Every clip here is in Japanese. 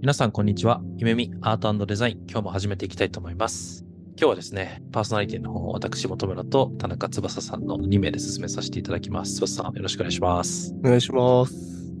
皆さん、こんにちは。夢見アートデザイン、今日も始めていきたいと思います。今日はですね、パーソナリティの方、私、本村と田中翼さんの2名で進めさせていただきます。翼さん、よろしくお願いします。お願いします。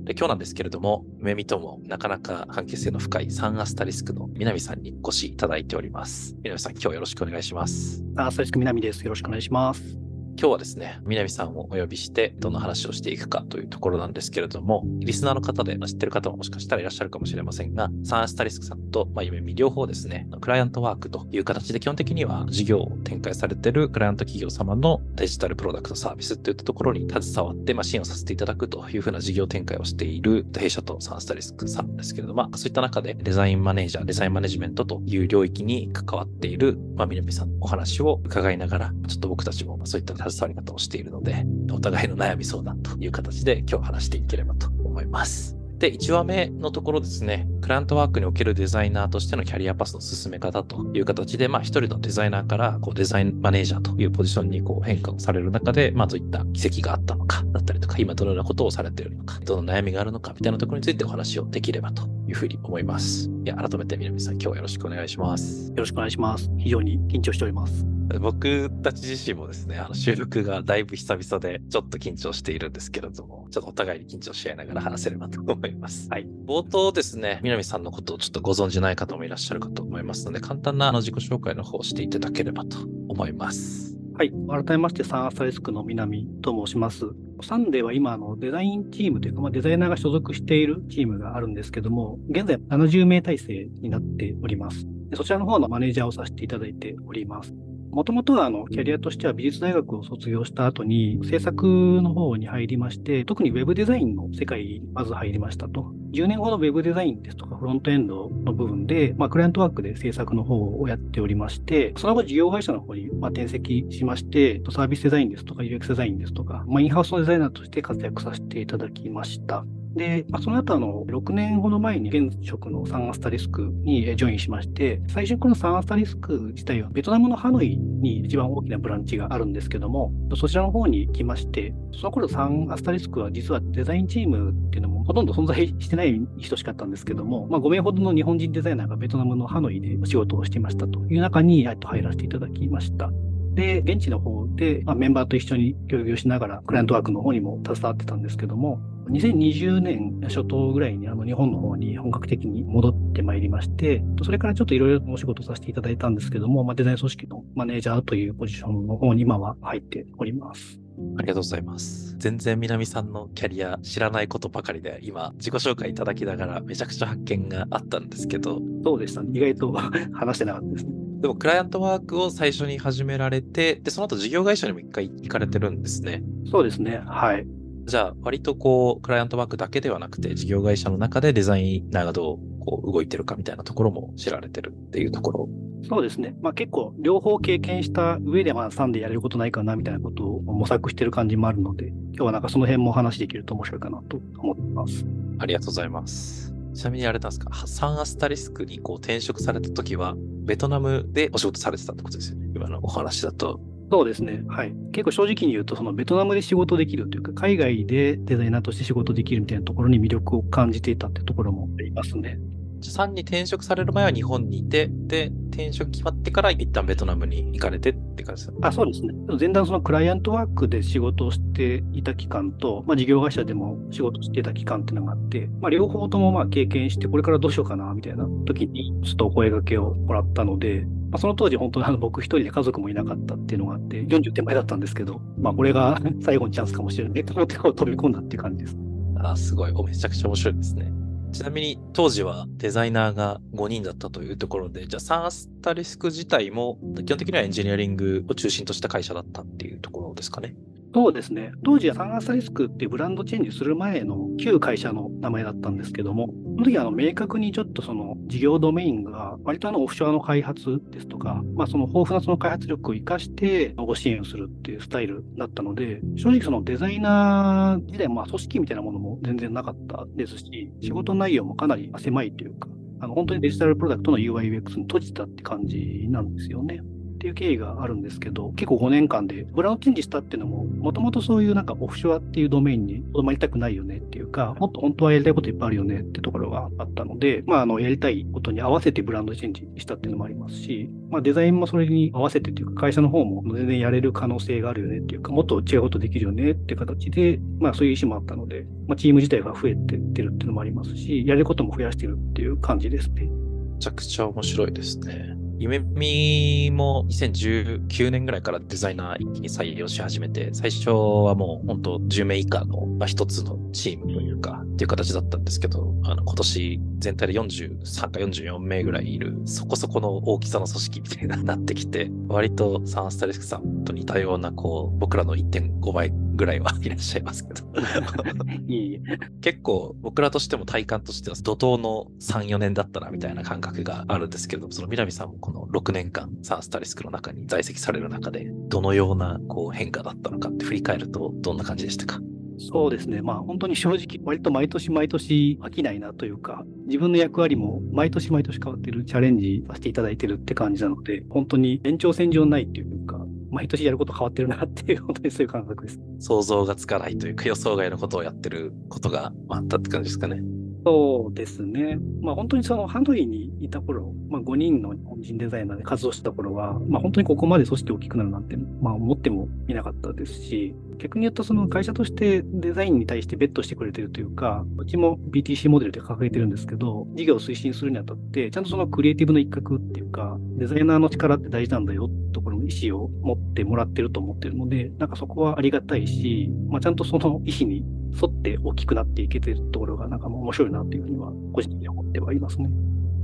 で今日なんですけれども、夢見ともなかなか関係性の深いサンアスタリスクの南さんにお越しいただいております。南さん、今日よろしくお願いします。アスタリスク南です。よろしくお願いします。今日はですね、南さんをお呼びして、どんな話をしていくかというところなんですけれども、リスナーの方で知ってる方ももしかしたらいらっしゃるかもしれませんが、サンスタリスクさんと、まあ、夢見両方ですね、クライアントワークという形で基本的には事業を展開されているクライアント企業様のデジタルプロダクトサービスといったところに携わって、まあ、支援をさせていただくというふうな事業展開をしている弊社とサンスタリスクさんですけれども、まあ、そういった中でデザインマネージャー、デザインマネジメントという領域に関わっている、まあ、南さんのお話を伺いながら、ちょっと僕たちもそういった携わり方をしているので、お互いの悩み相談という形で今日話していければと思います。で、1話目のところですね、クライアントワークにおけるデザイナーとしてのキャリアパスの進め方という形で、まあ一人のデザイナーからこうデザインマネージャーというポジションにこう変化をされる中で、まあどういった奇跡があったのかだったりとか、今どのようなことをされているのか、どの悩みがあるのかみたいなところについてお話をできればというふうに思います。いや、改めて南さん、今日はよろしくお願いします。よろしくお願いします。非常に緊張しております。僕たち自身もですね、あの収録がだいぶ久々でちょっと緊張しているんですけれども、ちょっとお互いに緊張し合いながら話せればと思います。はい。冒頭ですね、南さんのことをちょっとご存じない方もいらっしゃるかと思いますので、簡単なあの自己紹介の方をしていただければと思います。はい。改めまして、サンアサリスクの南と申します。サンデーは今、のデザインチームというか、まあ、デザイナーが所属しているチームがあるんですけども、現在70名体制になっております。そちらの方のマネージャーをさせていただいております。もともとはあのキャリアとしては美術大学を卒業した後に制作の方に入りまして、特にウェブデザインの世界にまず入りましたと。10年ほどウェブデザインですとかフロントエンドの部分で、まあ、クライアントワークで制作の方をやっておりまして、その後事業会社の方にま転籍しまして、サービスデザインですとか UX デザインですとか、まあ、インハウスのデザイナーとして活躍させていただきました。で、その後あの、6年ほど前に現職のサンアスタリスクにジョインしまして、最初にこのサンアスタリスク自体はベトナムのハノイに一番大きなブランチがあるんですけども、そちらの方に来まして、その頃サンアスタリスクは実はデザインチームっていうのもほとんど存在してない人しかったんですけども、まあ、5名ほどの日本人デザイナーがベトナムのハノイでお仕事をしていましたという中に入らせていただきました。で、現地の方で、まあ、メンバーと一緒に協業しながら、クライアントワークの方にも携わってたんですけども、2020年初頭ぐらいにあの日本の方に本格的に戻ってまいりまして、それからちょっといろいろお仕事させていただいたんですけども、まあ、デザイン組織のマネージャーというポジションの方に今は入っております。ありがとうございます。全然南さんのキャリア知らないことばかりで、今自己紹介いただきながらめちゃくちゃ発見があったんですけど。そうでしたね。意外と 話してなかったですね。でも、クライアントワークを最初に始められて、で、その後事業会社にも一回行かれてるんですね。そうですね。はい。じゃあ、割とこう、クライアントワークだけではなくて、事業会社の中でデザイナーがどうこう動いてるかみたいなところも知られてるっていうところ。そうですね。まあ結構、両方経験した上で、まあ3でやれることないかなみたいなことを模索してる感じもあるので、今日はなんかその辺も話できると面白いかなと思ってます。ありがとうございます。ちなみにあれなんですか、サンアスタリスクにこう転職された時は、ベトナムでお仕事されてたってことですよね。今のお話だと。そうですね。はい。結構正直に言うと、そのベトナムで仕事できるというか、海外でデザイナーとして仕事できるみたいなところに魅力を感じていたってところもありますね。3に転職される前は日本にいて、で、転職決まってから一旦ベトナムに行かれてって感じですあそうですね。前段そのクライアントワークで仕事をしていた期間と、まあ、事業会社でも仕事していた期間っていうのがあって、まあ、両方ともまあ経験して、これからどうしようかなみたいな時に、ちょっとお声掛けをもらったので、まあ、その当時本当にあの僕一人で家族もいなかったっていうのがあって、40手前だったんですけど、まあこれが 最後のチャンスかもしれないと思って飛び込んだっていう感じです。あすごい。めちゃくちゃ面白いですね。ちなみに当時はデザイナーが5人だったというところで、じゃあサンアスタリスク自体も基本的にはエンジニアリングを中心とした会社だったっていうところですかね。そうですね。当時はサンアサリスクっていうブランドチェンジする前の旧会社の名前だったんですけども、その時あの明確にちょっとその事業ドメインが割とあのオフショアの開発ですとか、まあその豊富なその開発力を活かしてご支援をするっていうスタイルだったので、正直そのデザイナー時代、まあ組織みたいなものも全然なかったですし、仕事内容もかなり狭いというか、あの本当にデジタルプロダクトの UIUX に閉じたって感じなんですよね。っていう経緯があるんですけど、結構5年間でブラウンチェンジしたっていうのも、もともとそういうなんかオフショアっていうドメインにとどまりたくないよねっていうか、もっと本当はやりたいこといっぱいあるよねってところがあったので、まあ、あの、やりたいことに合わせてブランドチェンジしたっていうのもありますし、まあ、デザインもそれに合わせてというか、会社の方も全然やれる可能性があるよねっていうか、もっと違うことできるよねって形で、まあ、そういう意思もあったので、まあ、チーム自体が増えてってるっていうのもありますし、やれることも増やしてるっていう感じですね。めちゃくちゃ面白いですね。夢見も2019年ぐらいからデザイナー一気に採用し始めて、最初はもう本当10名以下の、一つのチームというか、っていう形だったんですけど、あの今年全体で43か44名ぐらいいる、そこそこの大きさの組織みたいになってきて、割とサンスタリスクさんと似たような、こう、僕らの1.5倍ぐらいはいらっしゃいますけど。いいえ。結構僕らとしても体感としては怒涛の3、4年だったなみたいな感覚があるんですけど、その南さんもこの6年間サンスタリスクの中に在籍される中で、どのようなこう変化だったのかって振り返るとどんな感じでしたか？そうですね。まあ本当に正直、割と毎年毎年飽きないなというか、自分の役割も毎年毎年変わってるチャレンジさせていただいてるって感じなので、本当に延長線上ないっていうか、毎年やること変わってるなっていう、本当にそういう感覚です。想像がつかないというか予想外のことをやってることがあったって感じですかね。そうですね。まあ本当にそのハノイにいた頃、まあ5人の日本人デザイナーで活動してた頃は、まあ本当にここまで組織大きくなるなんて、まあ思ってもみなかったですし、逆に言うとその会社としてデザインに対してベットしてくれてるというか、うちも BTC モデルで掲げてるんですけど、事業を推進するにあたって、ちゃんとそのクリエイティブの一角っていうか、デザイナーの力って大事なんだよと意思を持ってもらってると思ってるので、なんかそこはありがたいし、まあちゃんとその意思に沿って大きくなっていけてるところがなんか面白いなというふうには個人的に思ってはいますね。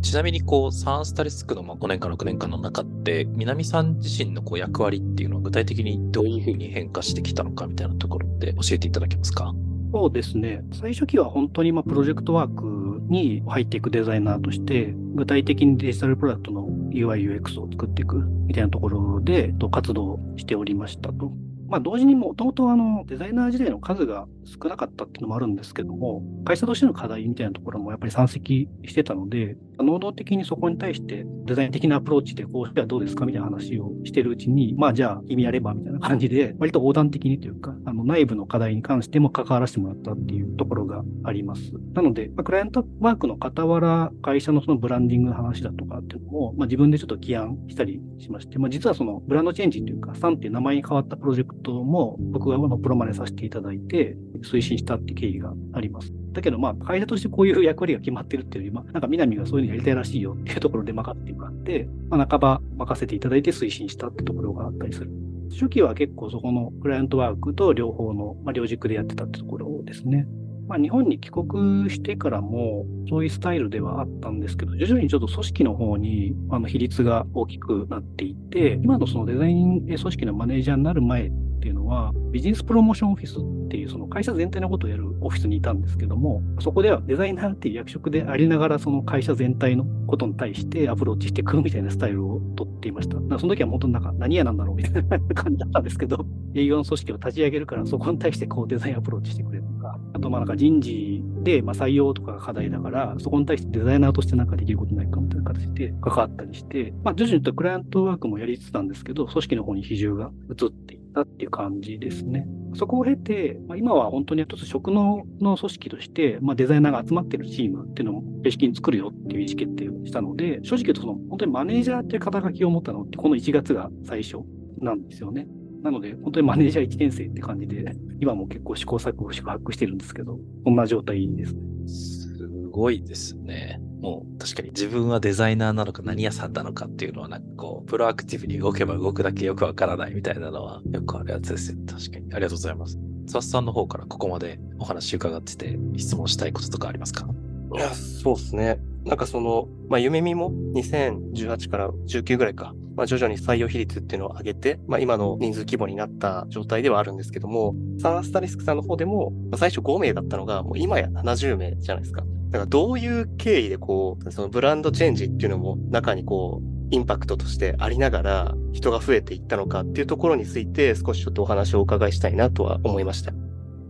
ちなみにこうサンスタリスクのまあ5年間6年間の中って南さん自身のこう役割っていうのは具体的にどういうふうに変化してきたのかみたいなところって教えていただけますか？そうですね。最初期は本当にまあプロジェクトワークに入っていくデザイナーとして、具体的にデジタルプロダクトの UI、UX を作っていくみたいなところでと活動しておりましたと。まあ同時にもともとあのデザイナー時代の数が少なかったっていうのもあるんですけども、会社としての課題みたいなところもやっぱり山積してたので、能動的にそこに対してデザイン的なアプローチでこうしてはどうですかみたいな話をしてるうちに、まあじゃあ君やればみたいな感じで、割と横断的にというか、あの内部の課題に関しても関わらせてもらったっていうところがあります。なので、まあ、クライアントワークの傍ら、会社のそのブランディングの話だとかっていうのも、まあ自分でちょっと起案したりしまして、まあ実はそのブランドチェンジというか、サンっていう名前に変わったプロジェクトも、僕がプロマネさせていただいて、推進したって経緯があります。だけど、まあ、会社としてこういう役割が決まってるっていうより、まあ、なんか南がそういうのやりたいらしいよっていうところで任せてもらって、まあ、半ば任せていただいて推進したってところがあったりする。初期は結構そこのクライアントワークと両方の、まあ、両軸でやってたってところですね。まあ、日本に帰国してからも、そういうスタイルではあったんですけど、徐々にちょっと組織の方にあの比率が大きくなっていて、今のそのデザイン組織のマネージャーになる前っていうのは、ビジネスプロモーションオフィスっていうその会社全体のことをやるオフィスにいたんですけども、そこではデザイナーっていう役職でありながら、その会社全体のことに対してアプローチしていくみたいなスタイルをとっていました。その時は本当になんか何屋なんだろうみたいな感じだったんですけど、営業の組織を立ち上げるからそこに対してこうデザインアプローチしてくれとか、あとまあなんか人事でまあ採用とかが課題だから、そこに対してデザイナーとしてなんかできることないかみたいな形で関わったりして、まあ徐々にとクライアントワークもやりつつなんですけど、組織の方に比重が移っていったっていう感じですね。そこを経て、まあ、今は本当に一つ職能の組織として、まあ、デザイナーが集まってるチームっていうのを正式に作るよっていう意思決定をしたので、正直言うとその本当にマネージャーっていう肩書きを持ったのってこの1月が最初なんですよね。なので、本当にマネージャー1年生って感じで、今も結構試行錯誤宿泊してるんですけど、こんな状態ですね。すごいですね。もう確かに自分はデザイナーなのか何屋さんなのかっていうのはなんかこう、プロアクティブに動けば動くだけよくわからないみたいなのはよくあるやつですよ。確かに。ありがとうございます。つわさんの方からここまでお話伺ってて質問したいこととかありますか？いや、そうですね。なんかその、まあ、夢見も2018から19ぐらいか、まあ、徐々に採用比率っていうのを上げて、まあ、今の人数規模になった状態ではあるんですけども、サンアスタリスクさんの方でも、ま、最初5名だったのが、もう今や70名じゃないですか。だからどういう経緯でこう、そのブランドチェンジっていうのも中にこう、インパクトとしてありながら人が増えていったのかっていうところについて少しちょっとお話をお伺いしたいなとは思いました。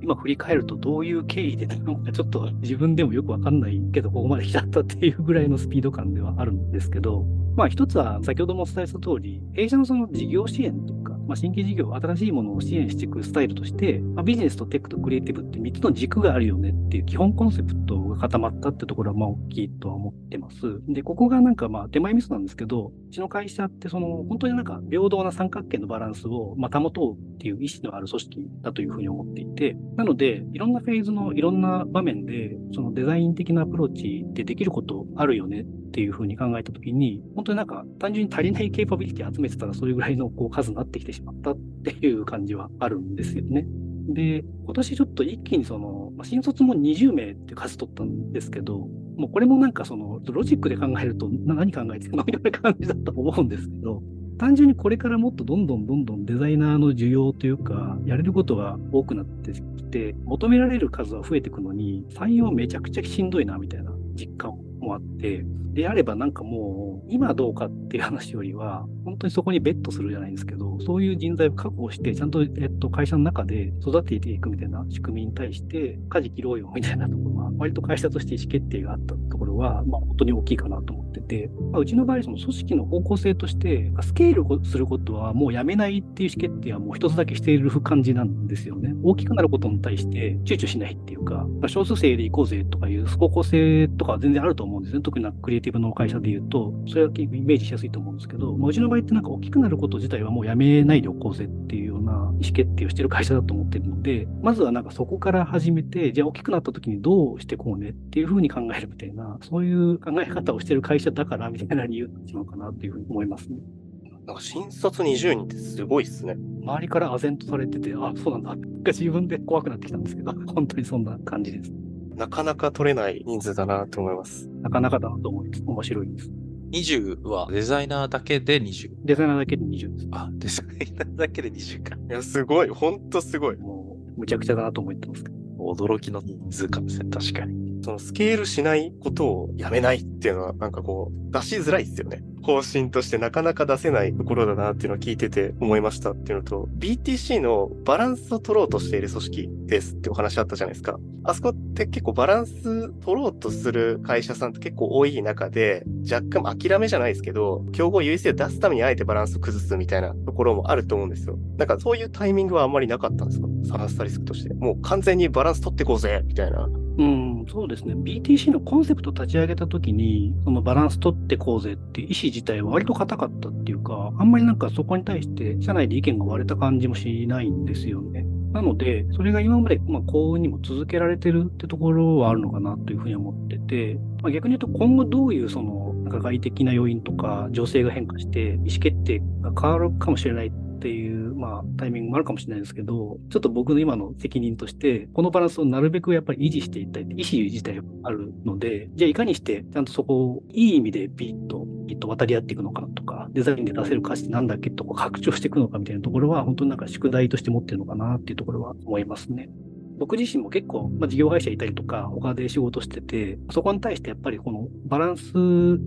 今振り返るとどういう経緯でなのかちょっと自分でもよくわかんないけどここまで来ちゃったっていうぐらいのスピード感ではあるんですけど、まあ一つは先ほどもお伝えした通り、弊社のその事業支援というか、まあ、新規事業、新しいものを支援していくスタイルとして、まあ、ビジネスとテックとクリエイティブって3つの軸があるよねっていう基本コンセプトが固まったってところはまあ大きいとは思ってます。で、ここがなんかまあ手前ミスなんですけど、うちの会社ってその本当になんか平等な三角形のバランスをまあ保とうっていう意思のある組織だというふうに思っていて、なので、いろんなフェーズのいろんな場面で、そのデザイン的なアプローチでできることあるよねっていうふうに考えたときに、本当になんか単純に足りないケーパビリティ集めてたらそれぐらいのこう数になってきてしまったっていう感じはあるんですよね。で、今年ちょっと一気にその、新卒も20名って数取ったんですけど、もうこれもなんかその、ロジックで考えると何考えてるのみたいな感じだと思うんですけど、単純にこれからもっとどんどんどんどんデザイナーの需要というか、やれることが多くなってきて、求められる数は増えていくのに、採用めちゃくちゃしんどいなみたいな実感もあって、であればなんかもう、今どうかっていう話よりは、本当にそこにベットするじゃないんですけど、そういう人材を確保して、ちゃんと、えっと、会社の中で育てていくみたいな仕組みに対して、舵切ろうよみたいなところは、割と会社として意思決定があったところは、まあ本当に大きいかなと思ってて、まあ、うちの場合、その組織の方向性として、スケールすることはもうやめないっていう意思決定はもう一つだけしている感じなんですよね。大きくなることに対して躊躇しないっていうか、まあ少数生で行こうぜとかいう方向性とか全然あると思うんですね。特にクリエイティブの会社で言うと、それだけイメージしやすいと思うんですけど、まあ、うちの場合ってなんか大きくなること自体はもうやめないでおこうぜっていうような意思決定をしてる会社だと思ってるので、まずはなんかそこから始めて、じゃあ大きくなった時にどうしてこうねっていうふうに考えるみたいな、そういう考え方をしてる会社だからみたいな理由になってしまうかなっていうふうに思いますね。なんか新卒20人ってすごいっすね。周りから唖然とされてて、あ、そうなんだ。自分で怖くなってきたんですけど、本当にそんな感じです。なかなか取れない人数だなと思います。なかなかだなと思います。面白いです。20はデザイナーだけで 20? デザイナーだけで20です。あ、デザイナーだけで20か。いや、すごい。ほんとすごい。もう、むちゃくちゃだなと思ってます驚きの人数感ですね、確かに。そのスケールしないことをやめないっていうのはなんかこう出しづらいですよね。方針としてなかなか出せないところだなっていうのを聞いてて思いましたっていうのと、BTC のバランスを取ろうとしている組織ですってお話あったじゃないですか。あそこって結構バランス取ろうとする会社さんって結構多い中で、若干諦めじゃないですけど、競合優位性を出すためにあえてバランスを崩すみたいなところもあると思うんですよ。なんかそういうタイミングはあんまりなかったんですか？サンスタリスクとして。もう完全にバランス取っていこうぜみたいな。うん、そうですね。BTC のコンセプト立ち上げたときに、そのバランス取ってこうぜっていう意思自体は割と硬かったっていうか、あんまりなんかそこに対して社内で意見が割れた感じもしないんですよね。なので、それが今まで、ま、幸運にも続けられてるってところはあるのかなというふうに思ってて、まあ、逆に言うと今後どういうその、なんか外的な要因とか情勢が変化して意思決定が変わるかもしれないっていう、まあ、タイミングもあるかもしれないですけど、ちょっと僕の今の責任として、このバランスをなるべくやっぱり維持していきたいって意思自体があるので、じゃあいかにしてちゃんとそこをいい意味でピッと、ピッと渡り合っていくのかとか、デザインで出せる価値なんだっけとか拡張していくのかみたいなところは、本当になんか宿題として持ってるのかなっていうところは思いますね。僕自身も結構、まあ、事業会社いたりとか、他で仕事してて、そこに対してやっぱりこのバランス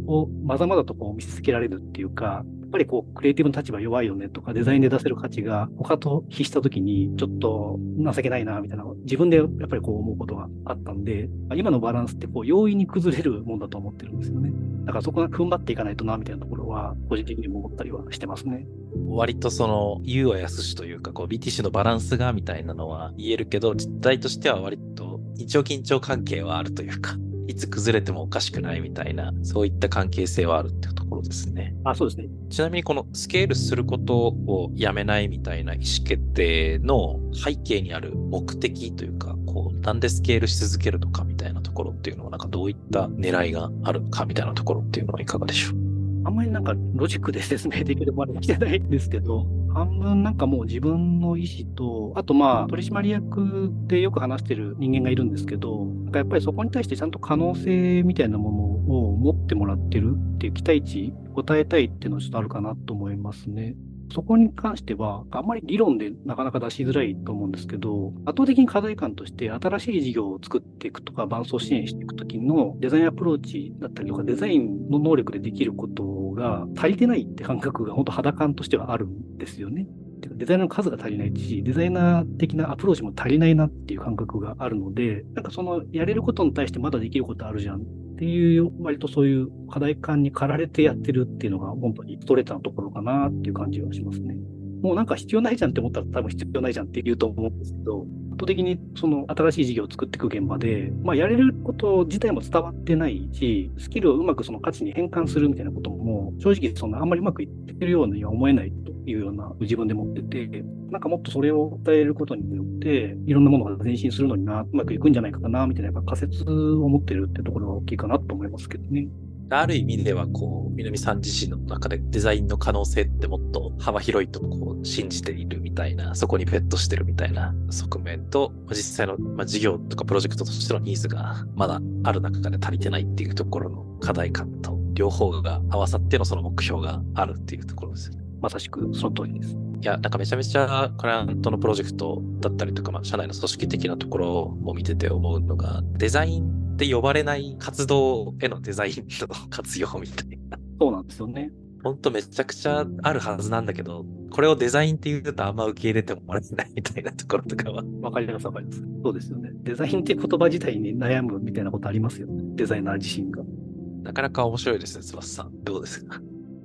をまざまざとこう見せつけられるっていうか、っぱりこう、クリエイティブの立場弱いよねとか、デザインで出せる価値が他と比したときに、ちょっと情けないな、みたいな、自分でやっぱりこう思うことがあったんで、今のバランスってこう、容易に崩れるもんだと思ってるんですよね。だからそこが踏ん張っていかないとな、みたいなところは、個人的にも思ったりはしてますね。割とその、言うは安しというか、こう、BTC のバランスがみたいなのは言えるけど、実態としては割と、一応緊張関係はあるというか、いつ崩れてもおかしくないみたいな、そういった関係性はあるっていうところですね。あ、そうですね。ちなみにこのスケールすることをやめないみたいな意思決定の背景にある目的というか、こう、なんでスケールし続けるのかみたいなところっていうのは、なんかどういった狙いがあるかみたいなところっていうのはいかがでしょう？あんまりなんかロジックで説明できるまで来てないんですけど、半分なんかもう自分の意思と、あとまあ取締役でよく話してる人間がいるんですけど、なんかやっぱりそこに対してちゃんと可能性みたいなものを持ってもらってるっていう期待値、応えたいっていうのはちょっとあるかなと思いますね。そこに関しては、あんまり理論でなかなか出しづらいと思うんですけど、圧倒的に課題感として新しい事業を作っていくとか、伴走支援していくときのデザインアプローチだったりとか、デザインの能力でできることが足りてないって感覚が本当肌感としてはあるんですよね。デザイナーの数が足りないし、デザイナー的なアプローチも足りないなっていう感覚があるので、なんかそのやれることに対してまだできることあるじゃんっていう、割とそういう課題感に駆られてやってるっていうのが本当にストレートなところかなっていう感じはしますね。もうなんか必要ないじゃんって思ったら多分必要ないじゃんって言うと思うんですけど、圧倒的にその新しい事業を作っていく現場で、まあ、やれること自体も伝わってないし、スキルをうまくその価値に変換するみたいなことも、正直そんなあんまりうまくいってるようには思えないいうような自分で持ってて、なんかもっとそれを伝えることによって、いろんなものが前進するのにな、うまくいくんじゃないかな、みたいなやっぱ仮説を持ってるってところが大きいかなと思いますけどね。ある意味では、こう、南さん自身の中でデザインの可能性ってもっと幅広いとこう信じているみたいな、そこにベットしてるみたいな側面と、実際の、まあ、事業とかプロジェクトとしてのニーズがまだある中で足りてないっていうところの課題感と、両方が合わさってのその目標があるっていうところですよね。まさしくその通りです。いや、なんかめちゃめちゃクライアントのプロジェクトだったりとか、まあ、社内の組織的なところも見てて思うのが、デザインって呼ばれない活動へのデザインの活用みたいな。そうなんですよね。ほんとめちゃくちゃあるはずなんだけど、これをデザインって言うとあんま受け入れてもらえないみたいなところとかは。わかりますわかります。そうですよね。デザインって言葉自体に悩むみたいなことありますよね。デザイナー自身が。なかなか面白いですね、翼さん。どうですか？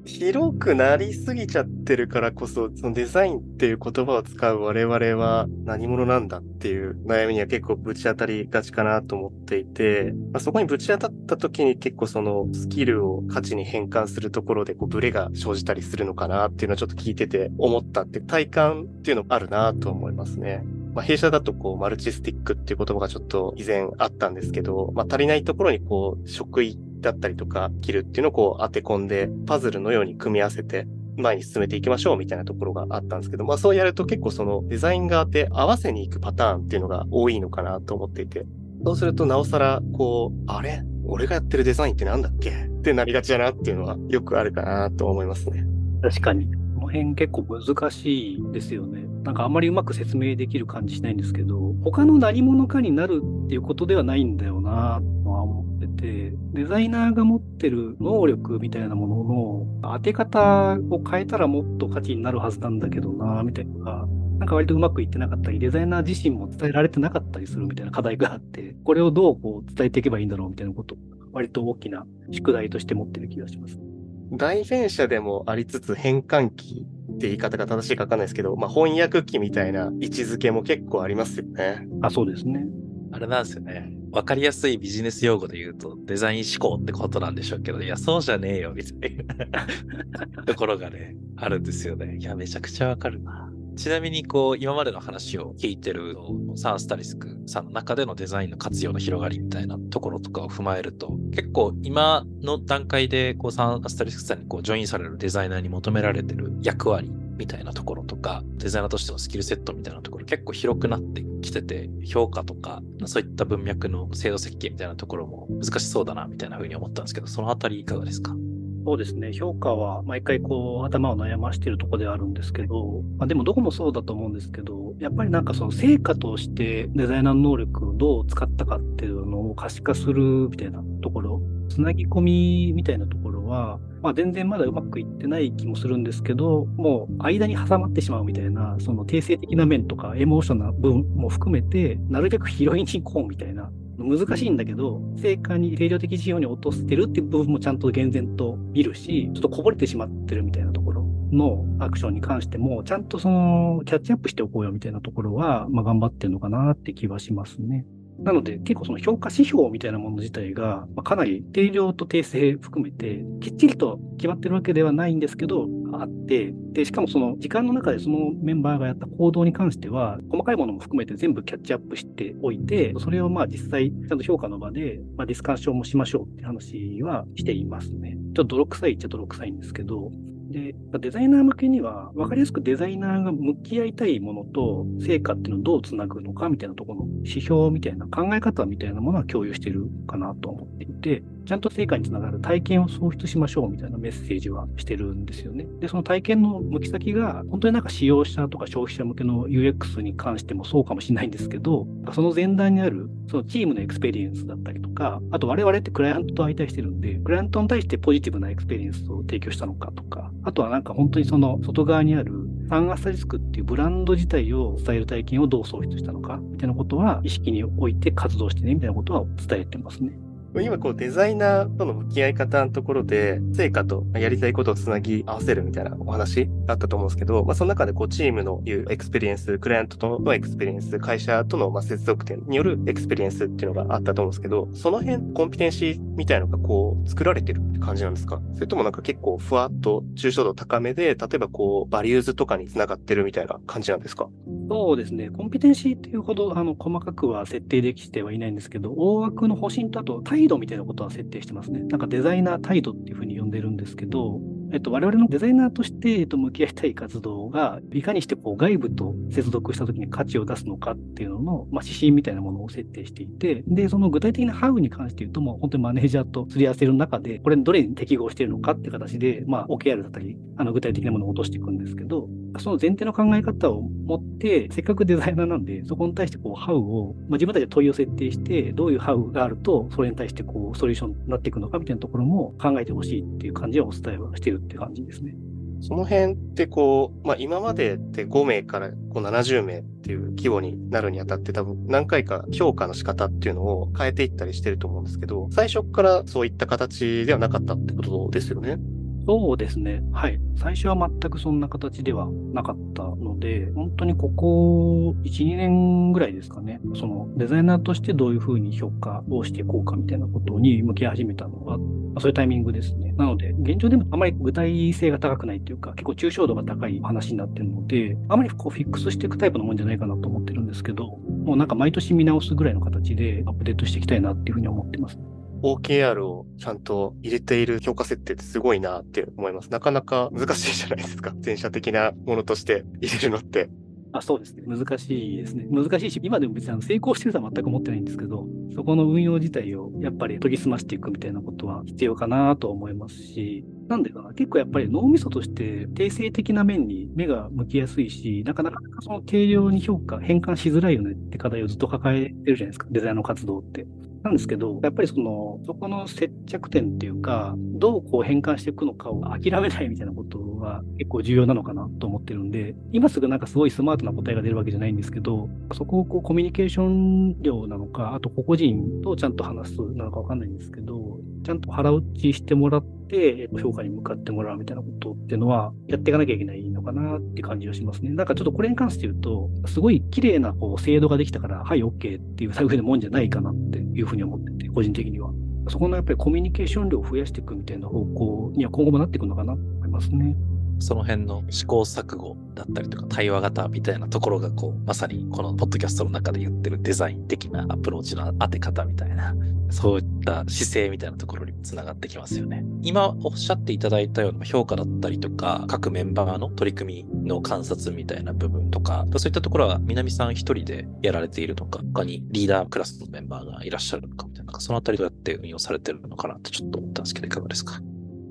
広くなりすぎちゃってるからこそ、そのデザインっていう言葉を使う我々は何者なんだっていう悩みには結構ぶち当たりがちかなと思っていて、まあ、そこにぶち当たった時に結構そのスキルを価値に変換するところでこうブレが生じたりするのかなっていうのをちょっと聞いてて思ったって体感っていうのあるなと思いますね。まあ、弊社だとこうマルチスティックっていう言葉がちょっと以前あったんですけど、まあ、足りないところにこう職域だったりとか、切るっていうのをこう当て込んで、パズルのように組み合わせて、前に進めていきましょうみたいなところがあったんですけど、まあそうやると結構そのデザイン側で合わせに行くパターンっていうのが多いのかなと思っていて、そうするとなおさらこう、あれ？俺がやってるデザインってなんだっけ？ってなりがちだなっていうのはよくあるかなと思いますね。確かに。この辺結構難しいですよね。なんかあんまりうまく説明できる感じしないんですけど、他の何者かになるっていうことではないんだよなってて、デザイナーが持ってる能力みたいなものの当て方を変えたらもっと価値になるはずなんだけどな、みたいななんか割とうまくいってなかったり、デザイナー自身も伝えられてなかったりするみたいな課題があって、これをどうこう伝えていけばいいんだろうみたいなこと、割と大きな宿題として持ってる気がします。代弁者でもありつつ変換器って言い方が正しいかわかんないですけど、まあ翻訳機みたいな位置づけも結構ありますよね。あ、そうですね。あれなんですよね。わかりやすいビジネス用語で言うと、デザイン思考ってことなんでしょうけど、いや、そうじゃねえよ、みたいな ところがね、あるんですよね。いや、めちゃくちゃわかるな。ちなみに、こう、今までの話を聞いてるサンスタリスクさんの中でのデザインの活用の広がりみたいなところとかを踏まえると、結構今の段階で、こう、サンスタリスクさんにこう、ジョインされるデザイナーに求められてる役割みたいなところとか、デザイナーとしてのスキルセットみたいなところ結構広くなってきてて、評価とか、そういった文脈の制度設計みたいなところも難しそうだな、みたいな風に思ったんですけど、そのあたりいかがですか？そうですね。評価は毎回こう頭を悩ましているところではあるんですけど、まあ、でもどこもそうだと思うんですけど、やっぱりなんかその成果としてデザイナーの能力をどう使ったかっていうのを可視化するみたいなところ、つなぎ込みみたいなところは、まあ、全然まだうまくいってない気もするんですけど、もう間に挟まってしまうみたいな、その定性的な面とかエモーションな部分も含めて、なるべく拾いに行こうみたいな難しいんだけど、成果に定量的事業に落としてるっていう部分もちゃんと厳然と見るし、ちょっとこぼれてしまってるみたいなところのアクションに関しても、ちゃんとそのキャッチアップしておこうよみたいなところは、まあ頑張ってるのかなって気はしますね。なので結構その評価指標みたいなもの自体が、まあ、かなり定量と訂正含めてきっちりと決まってるわけではないんですけど、あって、で、しかもその時間の中でそのメンバーがやった行動に関しては、細かいものも含めて全部キャッチアップしておいて、それをまあ実際、ちゃんと評価の場で、まあ、ディスカッションもしましょうって話はしていますね。ちょっと泥臭いっちゃ泥臭いんですけど、で、デザイナー向けには、分かりやすくデザイナーが向き合いたいものと成果っていうのをどうつなぐのかみたいなところの指標みたいな考え方みたいなものは共有してるかなと思っていて、ちゃんと成果につながる体験を創出しましょうみたいなメッセージはしてるんですよね。で、その体験の向き先が、本当になんか使用者とか消費者向けの UX に関してもそうかもしれないんですけど、その前段にある、そのチームの experience だったりとか、あと我々ってクライアントと相対してるんで、クライアントに対してポジティブな experience を提供したのかとか、あとはなんか本当にその外側にあるSun Asterisk っていうブランド自体を伝える体験をどう創出したのか、みたいなことは意識に置いて活動してね、みたいなことは伝えてますね。今こうデザイナーとの向き合い方のところで、成果とやりたいことをつなぎ合わせるみたいなお話あったと思うんですけど、まあその中でこうチームのいう experience、クライアントとの experience、会社とのまあ接続点による experience っていうのがあったと思うんですけど、その辺コンピテンシーみたいなのがこう作られてるって感じなんですか？それともなんか結構ふわっと抽象度高めで、例えばこう values とかにつながってるみたいな感じなんですか？そうですね。コンピテンシーっていうほどあの細かくは設定できてはいないんですけど、大枠の方針とあと態度みたいなことは設定してますね。なんかデザイナー態度っていうふうに呼んでるんですけど、えっと、我々のデザイナーとして、えっと、向き合いたい活動が、いかにしてこう外部と接続したときに価値を出すのかっていうのの、まあ、指針みたいなものを設定していて、で、その具体的なハウに関して言うと、もう本当にマネージャーとすり合わせる中で、これどれに適合しているのかって形で、まあ、OKR だったり、あの具体的なものを落としていくんですけど、その前提の考え方を持って、せっかくデザイナーなんで、そこに対してこう、ハウを、まあ、自分たちで問いを設定して、どういうハウがあると、それに対してこう、ソリューションになっていくのかみたいなところも考えてほしいっていう感じはお伝えはしてるって感じですね。その辺ってこう、まあ今までって5名からこう70名っていう規模になるにあたって多分何回か評価の仕方っていうのを変えていったりしてると思うんですけど、最初からそういった形ではなかったってことですよね。そうですね。はい。最初は全くそんな形ではなかったので、本当にここ1、2年ぐらいですかね。そのデザイナーとしてどういうふうに評価をしていこうかみたいなことに向き始めたのは、そういうタイミングですね。なので、現状でもあまり具体性が高くないというか、結構抽象度が高い話になってるので、あまりこうフィックスしていくタイプのもんじゃないかなと思ってるんですけど、もうなんか毎年見直すぐらいの形でアップデートしていきたいなっていうふうに思ってます。OKR をちゃんと入れている評価設定ってすごいなって思います。なかなか難しいじゃないですか。前者的なものとして入れるのって。あそうですね。難しいですね。難しいし、今でも別に成功してるとは全く思ってないんですけど、そこの運用自体をやっぱり研ぎ澄ましていくみたいなことは必要かなと思いますし、なんでかな、結構やっぱり脳みそとして定性的な面に目が向きやすいし、なかなかその定量に評価、変換しづらいよねって課題をずっと抱えてるじゃないですか、デザインの活動って。なんですけど、やっぱりその、そこの接着点っていうか、どうこう変換していくのかを諦めないみたいなことは結構重要なのかなと思ってるんで、今すぐなんかすごいスマートな答えが出るわけじゃないんですけど、そこをこうコミュニケーション量なのか、あと個々人とちゃんと話すなのかわかんないんですけど、ちゃんと腹落ちしてもらって、評価に向かってもらうみたいなことっていうのは、やっていかなきゃいけないのかなって感じはしますね。なんかちょっとこれに関して言うと、すごい綺麗なこう制度ができたから、はい、OK っていうふうなもんじゃないかなっていうふうに思ってて、個人的には。そこのやっぱりコミュニケーション量を増やしていくみたいな方向には今後もなっていくのかなと思いますね。その辺の試行錯誤だったりとか対話型みたいなところがこうまさにこのポッドキャストの中で言ってるデザイン的なアプローチの当て方みたいな そういった姿勢みたいなところにつながってきますよね。今おっしゃっていただいたような評価だったりとか各メンバーの取り組みの観察みたいな部分とかそういったところは南さん一人でやられているとか他にリーダークラスのメンバーがいらっしゃるのかみたいなそのあたりどうやって運用されてるのかなってちょっと思ったんですけどいかがですか？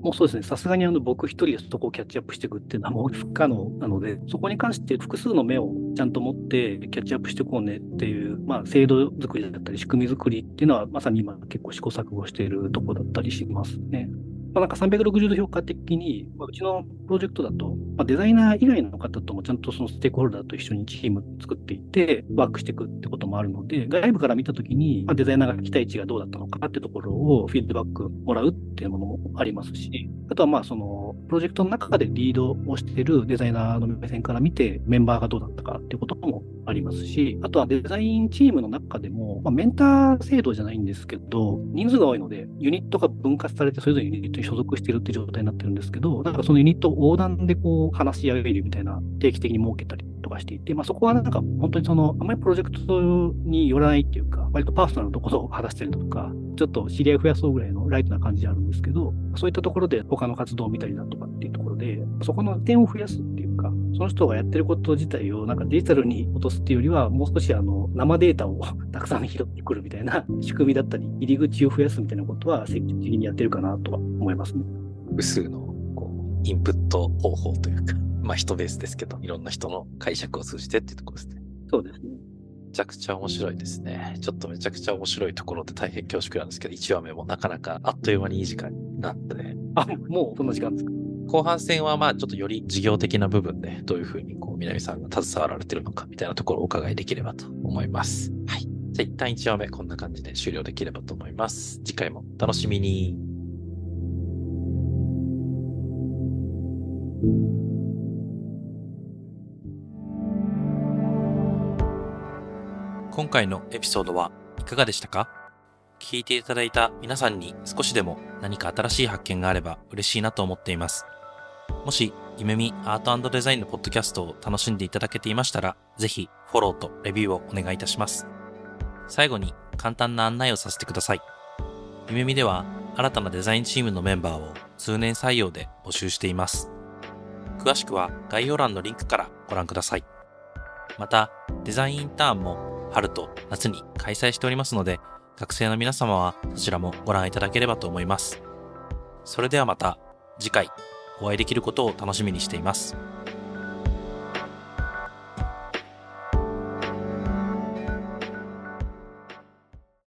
もうそうですね、さすがにあの僕一人でそこをキャッチアップしていくっていうのはもう不可能なので、そこに関して複数の目をちゃんと持ってキャッチアップしていこうねっていう、まあ、制度作りだったり仕組み作りっていうのはまさに今結構試行錯誤しているとこだったりしますね。まあ、なんか360度評価的に、まあ、うちのプロジェクトだと、まあ、デザイナー以外の方ともちゃんとそのステークホルダーと一緒にチーム作っていって、ワークしていくってこともあるので、外部から見たときに、まあ、デザイナーが期待値がどうだったのかってところをフィードバックもらうっていうものもありますし、あとはまあその、プロジェクトの中でリードをしているデザイナーの目線から見て、メンバーがどうだったかっていうこともありますし、あとはデザインチームの中でも、まあ、メンター制度じゃないんですけど、人数が多いので、ユニットが分割されて、それぞれユニットに所属しているっていう状態になってるんですけど、なんかそのユニット横断でこう話し合えるみたいな定期的に設けたりとかかしていて、まあそこはなんか本当にその、あまりプロジェクトによらないっていうか、割とパーソナルなところを話してるとか、ちょっと知り合い増やそうぐらいのライトな感じであるんですけど、そういったところで他の活動を見たりだとかっていうところで、そこの点を増やすっていうか、その人がやってること自体をなんかデジタルに落とすっていうよりは、もう少しあの生データを たくさん拾ってくるみたいな仕組みだったり、入り口を増やすみたいなことは積極的にやってるかなとは思いますね。複数のこうインプット方法というか、まあ人ベースですけど、いろんな人の解釈を通じてっていうところですね。そうですね。めちゃくちゃ面白いですね。ちょっとめちゃくちゃ面白いところで大変恐縮なんですけど、1話目もなかなかあっという間にいい時間になってね。あ、もうそんな時間ですか？後半戦はまあちょっとより事業的な部分でどういうふうにこう南さんが携わられてるのかみたいなところをお伺いできればと思います。はい。じゃあ一旦1話目こんな感じで終了できればと思います。次回もお楽しみに。今回のエピソードはいかがでしたか？聞いていただいた皆さんに少しでも何か新しい発見があれば嬉しいなと思っています。もし、ゆめみアートデザインのポッドキャストを楽しんでいただけていましたら、ぜひフォローとレビューをお願いいたします。最後に簡単な案内をさせてください。ゆめみでは新たなデザインチームのメンバーを通年採用で募集しています。詳しくは概要欄のリンクからご覧ください。また、デザインインターンも春と夏に開催しておりますので、学生の皆様はそちらもご覧いただければと思います。それではまた次回お会いできることを楽しみにしています。